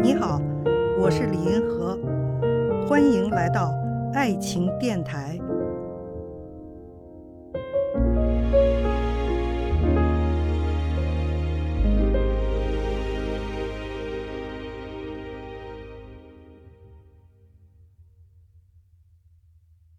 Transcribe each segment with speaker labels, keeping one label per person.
Speaker 1: 你好我是李银河，欢迎来到爱情电台。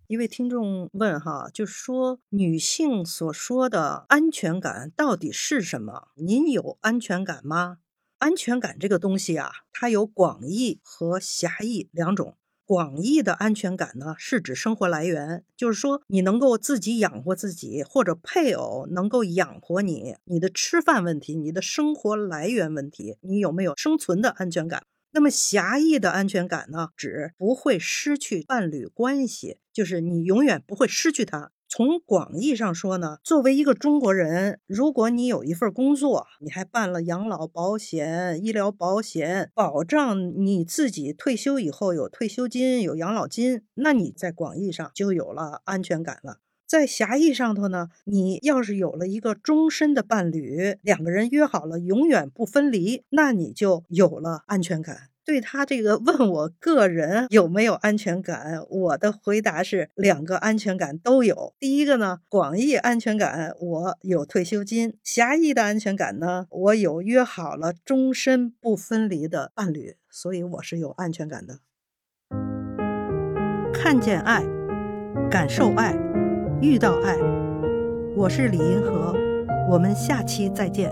Speaker 1: 一位听众问哈，就是说女性所说的安全感到底是什么？您有安全感吗？安全感这个东西啊，它有广义和狭义两种。广义的安全感呢，是指生活来源，就是说你能够自己养活自己，或者配偶能够养活你，你的吃饭问题，你的生活来源问题，你有没有生存的安全感？那么狭义的安全感呢，指不会失去伴侣关系，就是你永远不会失去他。从广义上说呢，作为一个中国人，如果你有一份工作，你还办了养老保险、医疗保险，保障你自己退休以后有退休金、有养老金，那你在广义上就有了安全感了。在狭义上头呢，你要是有了一个终身的伴侣，两个人约好了永远不分离，那你就有了安全感。对他这个问我个人有没有安全感，我的回答是两个安全感都有。第一个呢，广义安全感，我有退休金；狭义的安全感呢，我有约好了终身不分离的伴侣，所以我是有安全感的。看见爱，感受爱。遇到爱，我是李银河，我们下期再见。